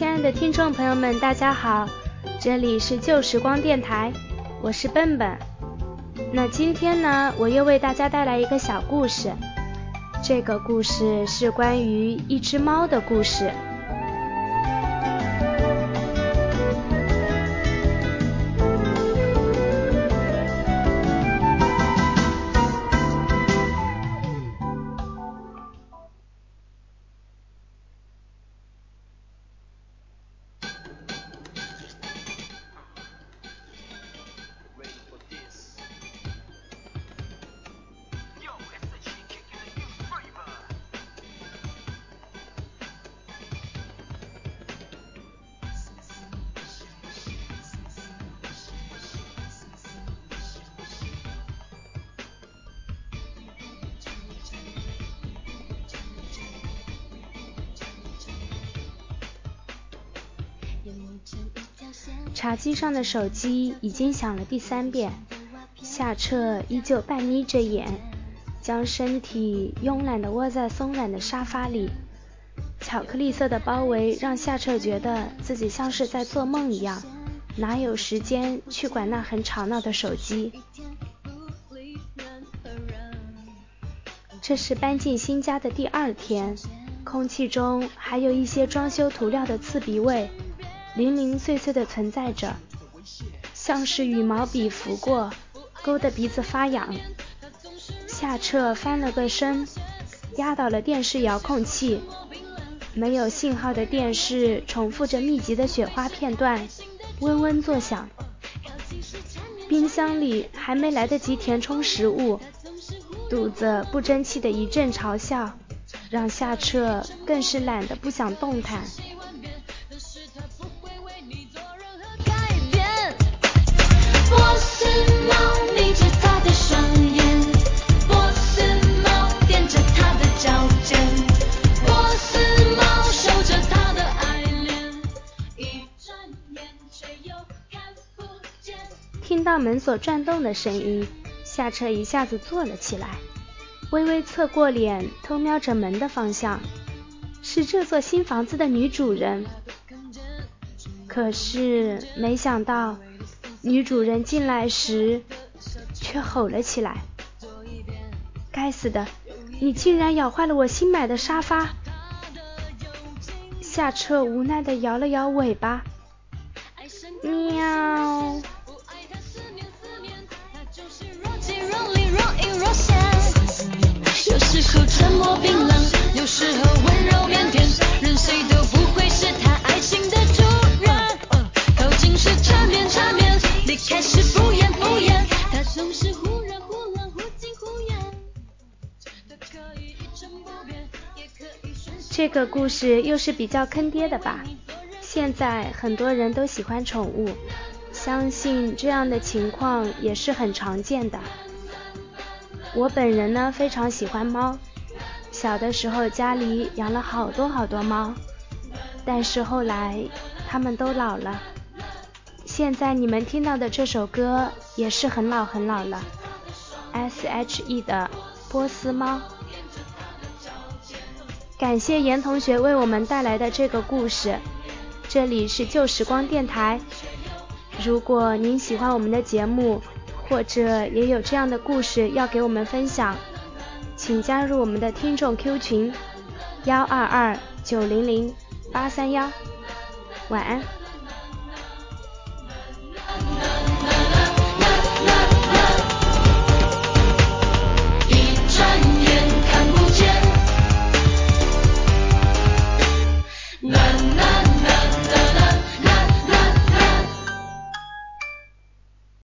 亲爱的听众朋友们，大家好，这里是旧时光电台，我是笨笨。那今天呢，我又为大家带来一个小故事，这个故事是关于一只猫的故事。茶几上的手机已经响了第三遍，夏彻依旧半眯着眼，将身体慵懒地窝在松软的沙发里。巧克力色的包围让夏彻觉得自己像是在做梦一样，哪有时间去管那很吵闹的手机？这是搬进新家的第二天，空气中还有一些装修涂料的刺鼻味。零零碎碎的存在着，像是羽毛笔拂过，勾得鼻子发痒。夏彻翻了个身，压倒了电视遥控器。没有信号的电视重复着密集的雪花片段，嗡嗡作响。冰箱里还没来得及填充食物，肚子不争气的一阵嘲笑，让夏彻更是懒得不想动弹。到门锁转动的声音，下车一下子坐了起来，微微侧过脸，偷瞄着门的方向，是这座新房子的女主人。可是没想到。女主人进来时，却吼了起来：“该死的，你竟然咬坏了我新买的沙发！”下车无奈地摇了摇尾巴，喵。这个故事又是比较坑爹的吧？现在很多人都喜欢宠物，相信这样的情况也是很常见的。我本人呢非常喜欢猫，小的时候家里养了好多好多猫，但是后来它们都老了。现在你们听到的这首歌也是很老很老了，S.H.E 的《波斯猫》。感谢严同学为我们带来的这个故事。这里是旧时光电台。如果您喜欢我们的节目，或者也有这样的故事要给我们分享，请加入我们的听众 Q 群：幺二二九零零八三幺。晚安。